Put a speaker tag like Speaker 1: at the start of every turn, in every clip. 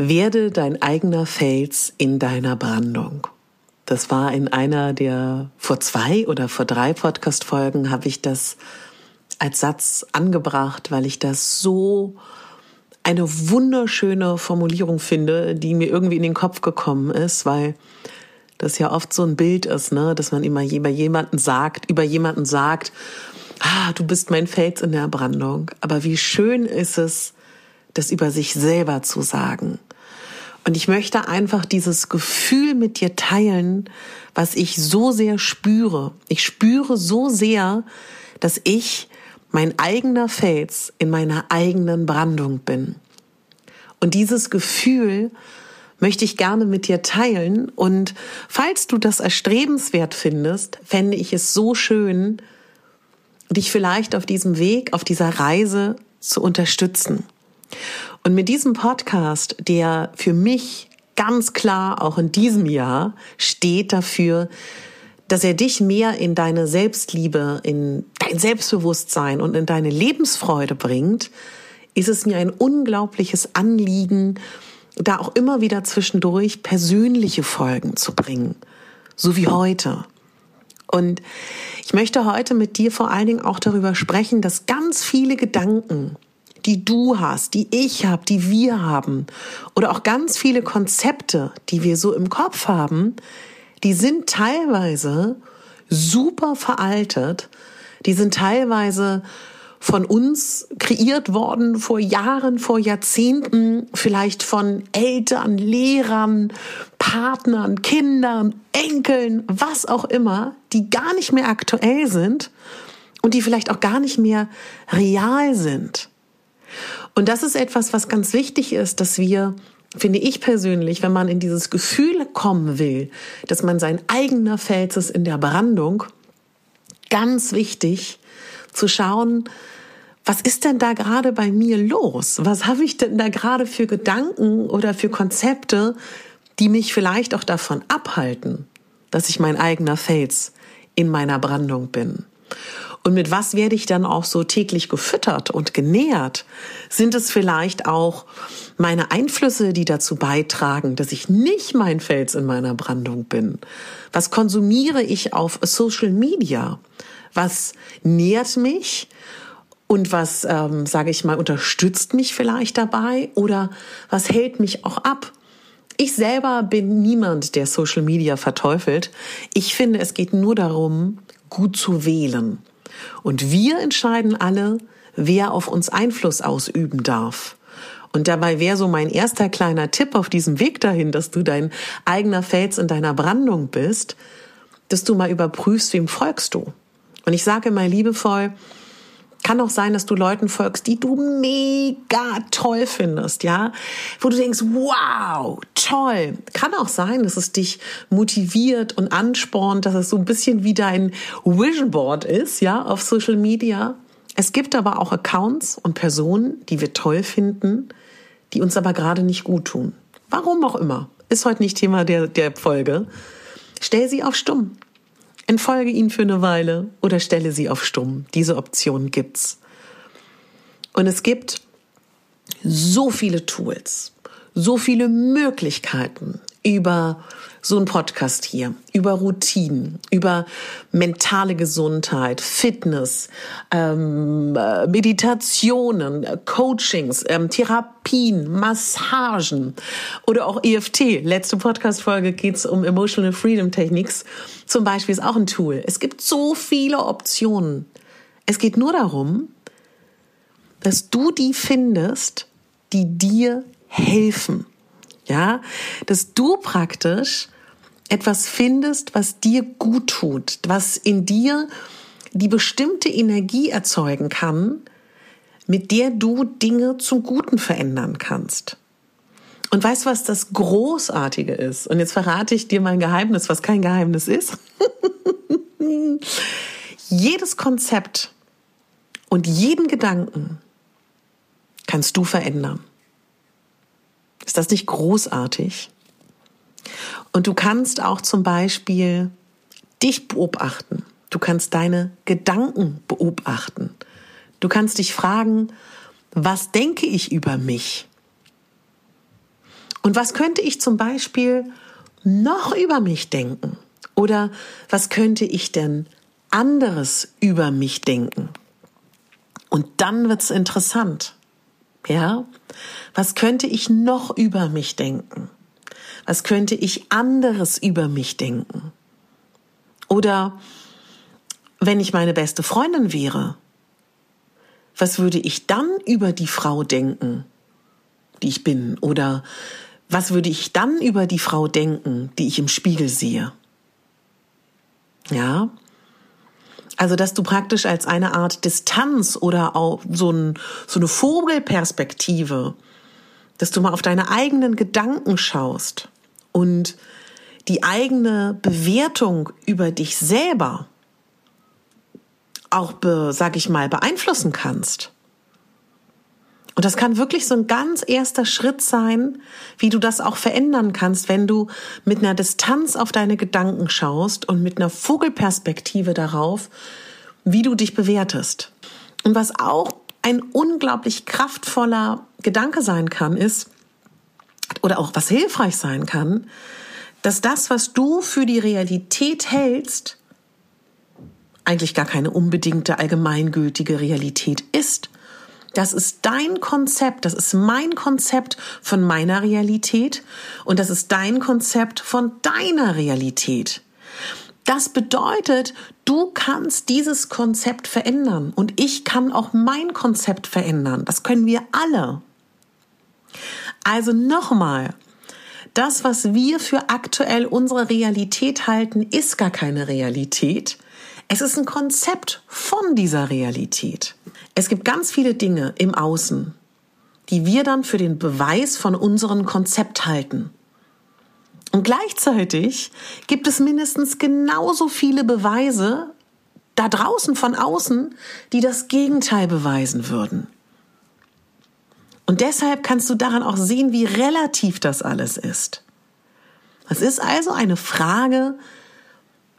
Speaker 1: Werde dein eigener Fels in deiner Brandung. Das war in einer der vor zwei oder vor drei Podcast-Folgen habe ich das als Satz angebracht, weil ich das so eine wunderschöne Formulierung finde, die mir irgendwie in den Kopf gekommen ist, weil das ja oft so ein Bild ist, ne, dass man immer über jemanden sagt, über jemanden sagt, ah, du bist mein Fels in der Brandung. Aber wie schön ist es, das über sich selber zu sagen. Und ich möchte einfach dieses Gefühl mit dir teilen, was ich so sehr spüre. Ich spüre so sehr, dass ich mein eigener Fels in meiner eigenen Brandung bin. Und dieses Gefühl möchte ich gerne mit dir teilen. Und falls du das erstrebenswert findest, fände ich es so schön, dich vielleicht auf diesem Weg, auf dieser Reise zu unterstützen. Und mit diesem Podcast, der für mich ganz klar auch in diesem Jahr steht dafür, dass er dich mehr in deine Selbstliebe, in dein Selbstbewusstsein und in deine Lebensfreude bringt, ist es mir ein unglaubliches Anliegen, da auch immer wieder zwischendurch persönliche Folgen zu bringen, so wie heute. Und ich möchte heute mit dir vor allen Dingen auch darüber sprechen, dass ganz viele Gedanken, die du hast, die ich habe, die wir haben, oder auch ganz viele Konzepte, die wir so im Kopf haben, die sind teilweise super veraltet, die sind teilweise von uns kreiert worden vor Jahren, vor Jahrzehnten, vielleicht von Eltern, Lehrern, Partnern, Kindern, Enkeln, was auch immer, die gar nicht mehr aktuell sind und die vielleicht auch gar nicht mehr real sind. Und das ist etwas, was ganz wichtig ist, dass wir, finde ich persönlich, wenn man in dieses Gefühl kommen will, dass man sein eigener Fels ist in der Brandung, ganz wichtig zu schauen, was ist denn da gerade bei mir los? Was habe ich denn da gerade für Gedanken oder für Konzepte, die mich vielleicht auch davon abhalten, dass ich mein eigener Fels in meiner Brandung bin? Und mit was werde ich dann auch so täglich gefüttert und genährt? Sind es vielleicht auch meine Einflüsse, die dazu beitragen, dass ich nicht mein Fels in meiner Brandung bin? Was konsumiere ich auf Social Media? Was nährt mich? Und was, ähm, sage ich mal, unterstützt mich vielleicht dabei? Oder was hält mich auch ab? Ich selber bin niemand, der Social Media verteufelt. Ich finde, es geht nur darum, gut zu wählen. Und wir entscheiden alle, wer auf uns Einfluss ausüben darf. Und dabei wäre so mein erster kleiner Tipp auf diesem Weg dahin, dass du dein eigener Fels in deiner Brandung bist, dass du mal überprüfst, wem folgst du. Und ich sage mal liebevoll, kann auch sein, dass du Leuten folgst, die du mega toll findest, ja, wo du denkst, wow, toll. Kann auch sein, dass es dich motiviert und anspornt, dass es so ein bisschen wie dein Vision Board ist, ja, auf Social Media. Es gibt aber auch Accounts und Personen, die wir toll finden, die uns aber gerade nicht gut tun. Warum auch immer. Ist heute nicht Thema der, der Folge. Stell sie auf stumm. Entfolge ihnen für eine Weile oder stelle sie auf stumm. Diese Option gibt's. Und es gibt so viele Tools, so viele Möglichkeiten über so ein Podcast hier, über Routinen, über mentale Gesundheit, Fitness, ähm, äh, Meditationen, Coachings, ähm, Therapien, Massagen oder auch EFT. Letzte Podcast-Folge geht's um Emotional Freedom Techniques. Zum Beispiel ist auch ein Tool. Es gibt so viele Optionen. Es geht nur darum, dass du die findest, die dir helfen. Ja, dass du praktisch etwas findest, was dir gut tut, was in dir die bestimmte Energie erzeugen kann, mit der du Dinge zum Guten verändern kannst. Und weißt du, was das Großartige ist? Und jetzt verrate ich dir mein Geheimnis, was kein Geheimnis ist. Jedes Konzept und jeden Gedanken kannst du verändern. Ist das nicht großartig? Und du kannst auch zum Beispiel dich beobachten. Du kannst deine Gedanken beobachten. Du kannst dich fragen, was denke ich über mich? Und was könnte ich zum Beispiel noch über mich denken? Oder was könnte ich denn anderes über mich denken? Und dann wird's interessant. Ja? Was könnte ich noch über mich denken? Was könnte ich anderes über mich denken? Oder wenn ich meine beste Freundin wäre, was würde ich dann über die Frau denken, die ich bin? Oder was würde ich dann über die Frau denken, die ich im Spiegel sehe? Ja? Also, dass du praktisch als eine Art Distanz oder auch so, ein, so eine Vogelperspektive, dass du mal auf deine eigenen Gedanken schaust und die eigene Bewertung über dich selber auch, be, sag ich mal, beeinflussen kannst. Und das kann wirklich so ein ganz erster Schritt sein, wie du das auch verändern kannst, wenn du mit einer Distanz auf deine Gedanken schaust und mit einer Vogelperspektive darauf, wie du dich bewertest. Und was auch ein unglaublich kraftvoller Gedanke sein kann, ist, oder auch was hilfreich sein kann, dass das, was du für die Realität hältst, eigentlich gar keine unbedingte allgemeingültige Realität ist, das ist dein Konzept, das ist mein Konzept von meiner Realität und das ist dein Konzept von deiner Realität. Das bedeutet, du kannst dieses Konzept verändern und ich kann auch mein Konzept verändern. Das können wir alle. Also nochmal, das, was wir für aktuell unsere Realität halten, ist gar keine Realität. Es ist ein Konzept von dieser Realität. Es gibt ganz viele Dinge im Außen, die wir dann für den Beweis von unserem Konzept halten. Und gleichzeitig gibt es mindestens genauso viele Beweise da draußen von außen, die das Gegenteil beweisen würden. Und deshalb kannst du daran auch sehen, wie relativ das alles ist. Es ist also eine Frage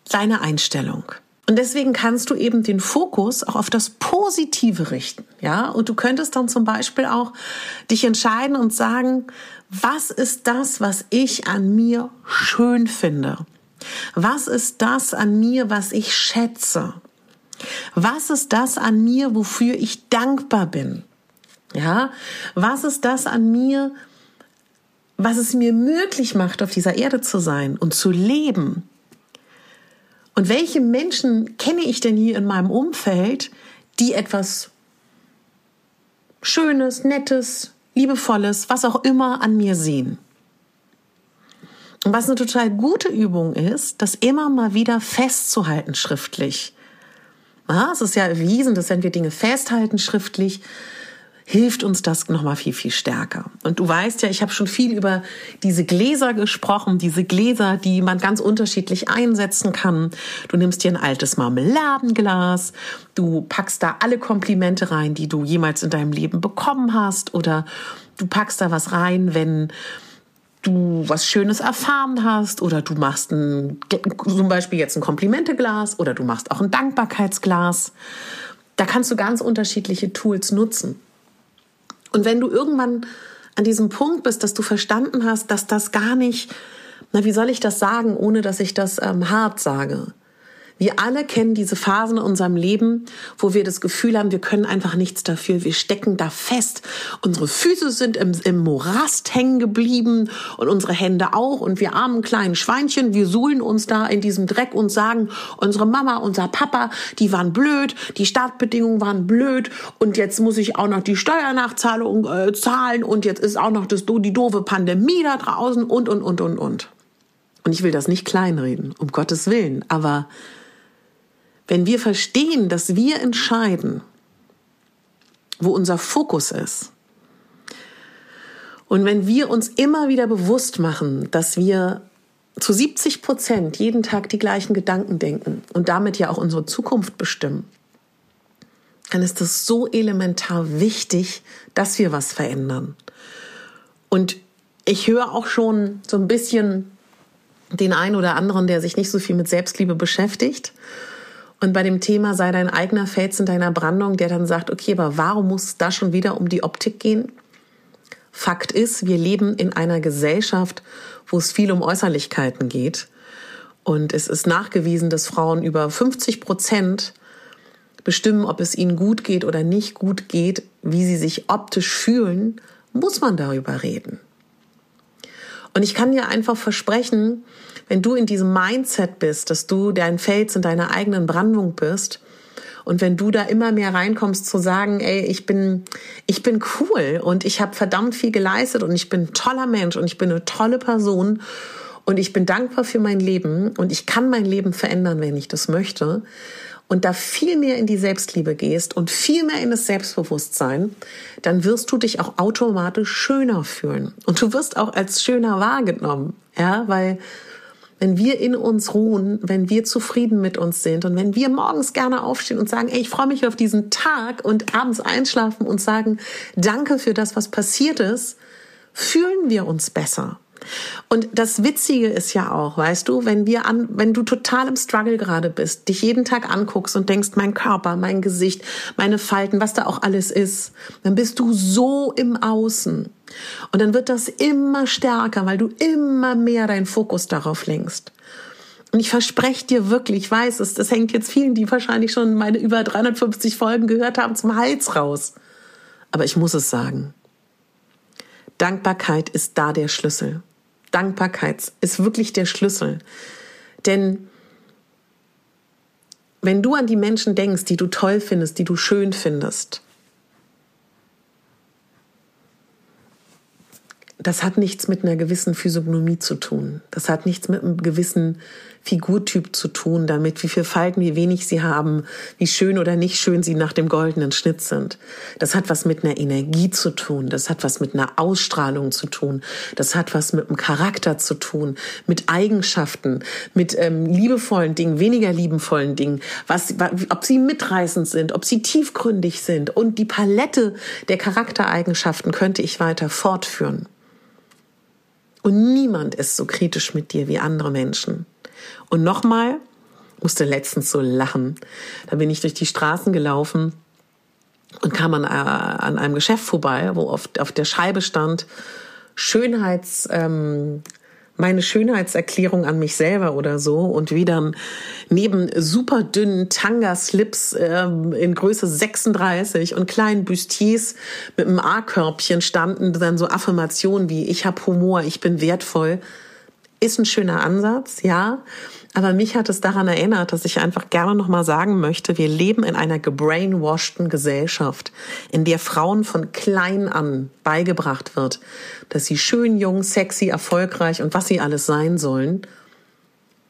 Speaker 1: deiner Einstellung. Und deswegen kannst du eben den Fokus auch auf das Positive richten, ja. Und du könntest dann zum Beispiel auch dich entscheiden und sagen, was ist das, was ich an mir schön finde? Was ist das an mir, was ich schätze? Was ist das an mir, wofür ich dankbar bin? Ja, was ist das an mir, was es mir möglich macht, auf dieser Erde zu sein und zu leben? Und welche Menschen kenne ich denn hier in meinem Umfeld, die etwas Schönes, Nettes, Liebevolles, was auch immer an mir sehen? Und was eine total gute Übung ist, das immer mal wieder festzuhalten schriftlich. Ja, es ist ja erwiesen, dass wenn wir Dinge festhalten schriftlich, hilft uns das nochmal viel, viel stärker. Und du weißt ja, ich habe schon viel über diese Gläser gesprochen, diese Gläser, die man ganz unterschiedlich einsetzen kann. Du nimmst dir ein altes Marmeladenglas, du packst da alle Komplimente rein, die du jemals in deinem Leben bekommen hast, oder du packst da was rein, wenn du was Schönes erfahren hast oder du machst ein, zum Beispiel jetzt ein Komplimenteglas oder du machst auch ein Dankbarkeitsglas. Da kannst du ganz unterschiedliche Tools nutzen. Und wenn du irgendwann an diesem Punkt bist, dass du verstanden hast, dass das gar nicht, na, wie soll ich das sagen, ohne dass ich das ähm, hart sage? Wir alle kennen diese Phasen in unserem Leben, wo wir das Gefühl haben, wir können einfach nichts dafür. Wir stecken da fest. Unsere Füße sind im, im Morast hängen geblieben und unsere Hände auch. Und wir armen kleinen Schweinchen, wir suhlen uns da in diesem Dreck und sagen, unsere Mama, unser Papa, die waren blöd, die Startbedingungen waren blöd und jetzt muss ich auch noch die Steuernachzahlung äh, zahlen und jetzt ist auch noch das, die doofe Pandemie da draußen und, und, und, und, und. Und ich will das nicht kleinreden, um Gottes Willen, aber wenn wir verstehen, dass wir entscheiden, wo unser Fokus ist Und wenn wir uns immer wieder bewusst machen, dass wir zu 70 Prozent jeden Tag die gleichen Gedanken denken und damit ja auch unsere Zukunft bestimmen, dann ist es so elementar wichtig, dass wir was verändern. Und ich höre auch schon so ein bisschen den einen oder anderen, der sich nicht so viel mit Selbstliebe beschäftigt. Und bei dem Thema sei dein eigener Fels in deiner Brandung, der dann sagt, okay, aber warum muss es da schon wieder um die Optik gehen? Fakt ist, wir leben in einer Gesellschaft, wo es viel um Äußerlichkeiten geht. Und es ist nachgewiesen, dass Frauen über 50 Prozent bestimmen, ob es ihnen gut geht oder nicht gut geht, wie sie sich optisch fühlen, muss man darüber reden. Und ich kann dir einfach versprechen, wenn du in diesem Mindset bist, dass du dein Fels in deiner eigenen Brandung bist, und wenn du da immer mehr reinkommst zu sagen, ey, ich bin, ich bin cool und ich habe verdammt viel geleistet und ich bin ein toller Mensch und ich bin eine tolle Person und ich bin dankbar für mein Leben und ich kann mein Leben verändern, wenn ich das möchte, und da viel mehr in die Selbstliebe gehst und viel mehr in das Selbstbewusstsein, dann wirst du dich auch automatisch schöner fühlen. Und du wirst auch als schöner wahrgenommen. Ja, weil wenn wir in uns ruhen, wenn wir zufrieden mit uns sind und wenn wir morgens gerne aufstehen und sagen, ey, ich freue mich auf diesen Tag und abends einschlafen und sagen, danke für das, was passiert ist, fühlen wir uns besser. Und das Witzige ist ja auch, weißt du, wenn wir an, wenn du total im Struggle gerade bist, dich jeden Tag anguckst und denkst, mein Körper, mein Gesicht, meine Falten, was da auch alles ist, dann bist du so im Außen. Und dann wird das immer stärker, weil du immer mehr deinen Fokus darauf lenkst. Und ich verspreche dir wirklich, ich weiß es, das hängt jetzt vielen, die wahrscheinlich schon meine über 350 Folgen gehört haben, zum Hals raus. Aber ich muss es sagen. Dankbarkeit ist da der Schlüssel. Dankbarkeit ist wirklich der Schlüssel. Denn wenn du an die Menschen denkst, die du toll findest, die du schön findest, das hat nichts mit einer gewissen Physiognomie zu tun. Das hat nichts mit einem gewissen Figurtyp zu tun, damit wie viel Falten, wie wenig sie haben, wie schön oder nicht schön sie nach dem goldenen Schnitt sind. Das hat was mit einer Energie zu tun. Das hat was mit einer Ausstrahlung zu tun. Das hat was mit einem Charakter zu tun, mit Eigenschaften, mit ähm, liebevollen Dingen, weniger liebevollen Dingen, was, ob sie mitreißend sind, ob sie tiefgründig sind. Und die Palette der Charaktereigenschaften könnte ich weiter fortführen. Und niemand ist so kritisch mit dir wie andere Menschen. Und nochmal, musste letztens so lachen. Da bin ich durch die Straßen gelaufen und kam an, äh, an einem Geschäft vorbei, wo auf, auf der Scheibe stand Schönheits, ähm, meine Schönheitserklärung an mich selber oder so und wie dann neben super dünnen Tanga-Slips äh, in Größe 36 und kleinen Bustiers mit einem A-Körbchen standen dann so Affirmationen wie ich habe Humor, ich bin wertvoll. Ist ein schöner Ansatz, ja. Aber mich hat es daran erinnert, dass ich einfach gerne nochmal sagen möchte, wir leben in einer gebrainwashten Gesellschaft, in der Frauen von klein an beigebracht wird, dass sie schön, jung, sexy, erfolgreich und was sie alles sein sollen,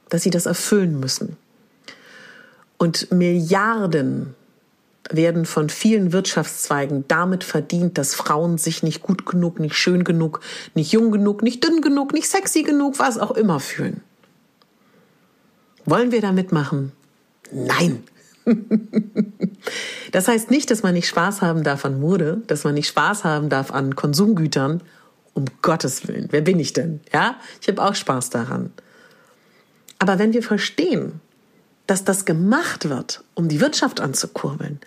Speaker 1: dass sie das erfüllen müssen. Und Milliarden werden von vielen Wirtschaftszweigen damit verdient, dass Frauen sich nicht gut genug, nicht schön genug, nicht jung genug, nicht dünn genug, nicht sexy genug, was auch immer fühlen. Wollen wir da mitmachen? Nein. das heißt nicht, dass man nicht Spaß haben darf an Mode, dass man nicht Spaß haben darf an Konsumgütern. Um Gottes Willen, wer bin ich denn? Ja, ich habe auch Spaß daran. Aber wenn wir verstehen, dass das gemacht wird, um die Wirtschaft anzukurbeln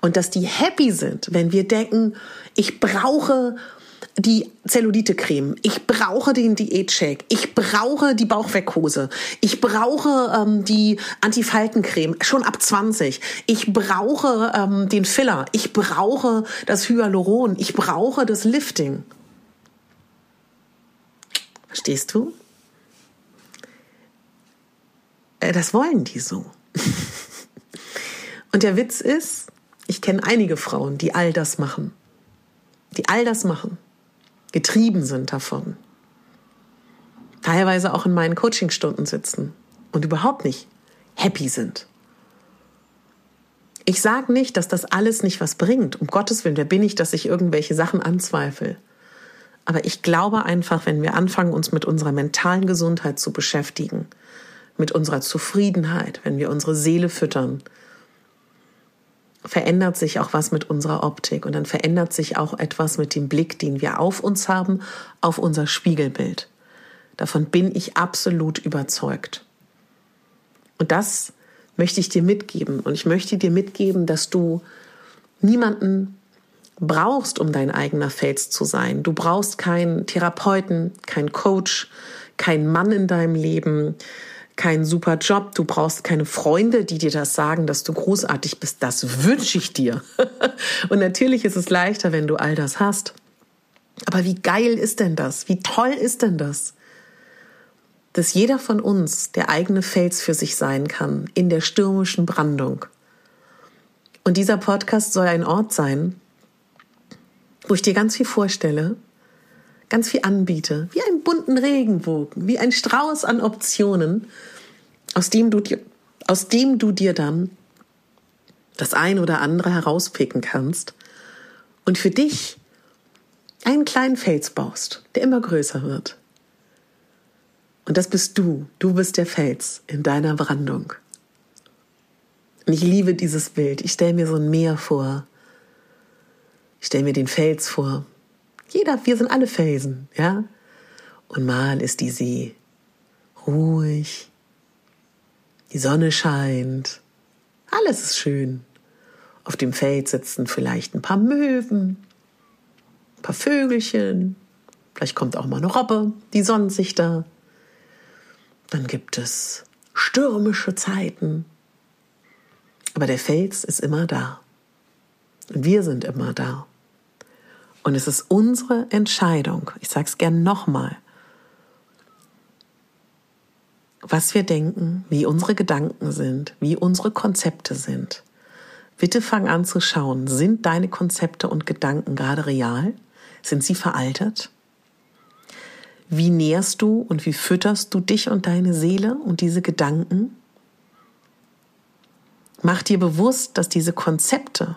Speaker 1: und dass die happy sind, wenn wir denken, ich brauche die Zellulite-Creme, ich brauche den Diät-Shake, ich brauche die Bauchweckhose, ich brauche ähm, die Antifaltencreme schon ab 20, ich brauche ähm, den Filler, ich brauche das Hyaluron, ich brauche das Lifting. Verstehst du? Äh, das wollen die so. Und der Witz ist, ich kenne einige Frauen, die all das machen. Die all das machen getrieben sind davon. Teilweise auch in meinen Coachingstunden sitzen und überhaupt nicht happy sind. Ich sage nicht, dass das alles nicht was bringt. Um Gottes Willen, wer bin ich, dass ich irgendwelche Sachen anzweifle? Aber ich glaube einfach, wenn wir anfangen, uns mit unserer mentalen Gesundheit zu beschäftigen, mit unserer Zufriedenheit, wenn wir unsere Seele füttern, verändert sich auch was mit unserer Optik und dann verändert sich auch etwas mit dem Blick, den wir auf uns haben, auf unser Spiegelbild. Davon bin ich absolut überzeugt. Und das möchte ich dir mitgeben. Und ich möchte dir mitgeben, dass du niemanden brauchst, um dein eigener Fels zu sein. Du brauchst keinen Therapeuten, keinen Coach, keinen Mann in deinem Leben, keinen super Job, du brauchst keine Freunde, die dir das sagen, dass du großartig bist. Das wünsche ich dir. Und natürlich ist es leichter, wenn du all das hast. Aber wie geil ist denn das? Wie toll ist denn das? Dass jeder von uns der eigene Fels für sich sein kann in der stürmischen Brandung. Und dieser Podcast soll ein Ort sein, wo ich dir ganz viel vorstelle, ganz viel anbiete, wie einen bunten Regenbogen, wie ein Strauß an Optionen, aus dem du dir, aus dem du dir dann das ein oder andere herauspicken kannst und für dich einen kleinen Fels baust, der immer größer wird. Und das bist du. Du bist der Fels in deiner Brandung. Und ich liebe dieses Bild. Ich stelle mir so ein Meer vor. Ich stelle mir den Fels vor, jeder, wir sind alle Felsen, ja. Und mal ist die See ruhig, die Sonne scheint, alles ist schön. Auf dem Feld sitzen vielleicht ein paar Möwen, ein paar Vögelchen, vielleicht kommt auch mal eine Robbe, die sonnt sich da. Dann gibt es stürmische Zeiten. Aber der Fels ist immer da. Und wir sind immer da. Und es ist unsere Entscheidung, ich sage es gern nochmal, was wir denken, wie unsere Gedanken sind, wie unsere Konzepte sind. Bitte fang an zu schauen, sind deine Konzepte und Gedanken gerade real? Sind sie veraltet? Wie nährst du und wie fütterst du dich und deine Seele und diese Gedanken? Mach dir bewusst, dass diese Konzepte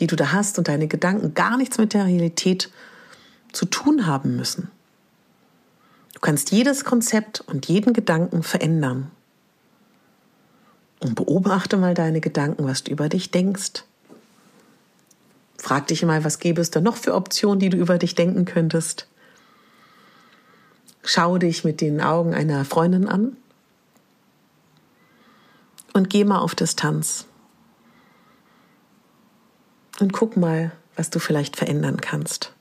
Speaker 1: die du da hast und deine Gedanken gar nichts mit der Realität zu tun haben müssen. Du kannst jedes Konzept und jeden Gedanken verändern. Und beobachte mal deine Gedanken, was du über dich denkst. Frag dich mal, was gäbe es da noch für Optionen, die du über dich denken könntest. Schau dich mit den Augen einer Freundin an und geh mal auf Distanz und guck mal, was du vielleicht verändern kannst.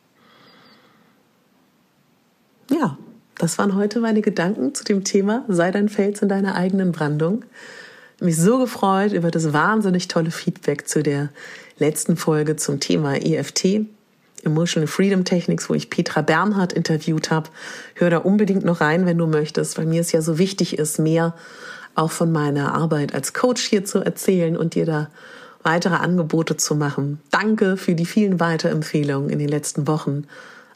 Speaker 1: Ja, das waren heute meine Gedanken zu dem Thema Sei dein Fels in deiner eigenen Brandung. Mich so gefreut über das wahnsinnig tolle Feedback zu der letzten Folge zum Thema EFT, Emotional Freedom Techniques, wo ich Petra Bernhardt interviewt habe. Hör da unbedingt noch rein, wenn du möchtest, weil mir es ja so wichtig ist, mehr auch von meiner Arbeit als Coach hier zu erzählen und dir da weitere Angebote zu machen. Danke für die vielen Weiterempfehlungen in den letzten Wochen.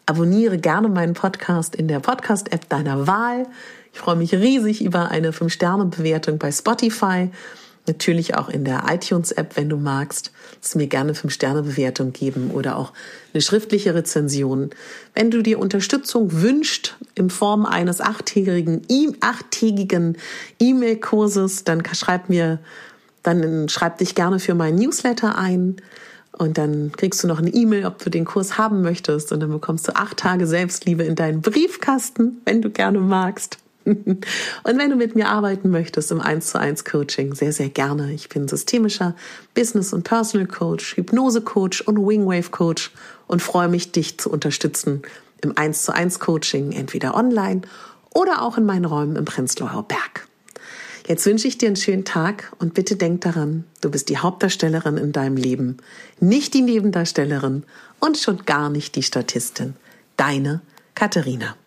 Speaker 1: Abonniere gerne meinen Podcast in der Podcast-App deiner Wahl. Ich freue mich riesig über eine 5-Sterne-Bewertung bei Spotify. Natürlich auch in der iTunes-App, wenn du magst. Lass mir gerne 5-Sterne-Bewertung geben oder auch eine schriftliche Rezension. Wenn du dir Unterstützung wünscht in Form eines achttägigen E-Mail-Kurses, dann schreib mir dann schreib dich gerne für meinen Newsletter ein. Und dann kriegst du noch eine E-Mail, ob du den Kurs haben möchtest. Und dann bekommst du acht Tage Selbstliebe in deinen Briefkasten, wenn du gerne magst. Und wenn du mit mir arbeiten möchtest im 1 zu 1 Coaching, sehr, sehr gerne. Ich bin systemischer Business- und Personal Coach, Hypnose Coach und Wingwave Coach und freue mich, dich zu unterstützen im 1 zu 1 Coaching, entweder online oder auch in meinen Räumen im Prenzlauer Berg. Jetzt wünsche ich dir einen schönen Tag und bitte denk daran, du bist die Hauptdarstellerin in deinem Leben, nicht die Nebendarstellerin und schon gar nicht die Statistin. Deine Katharina.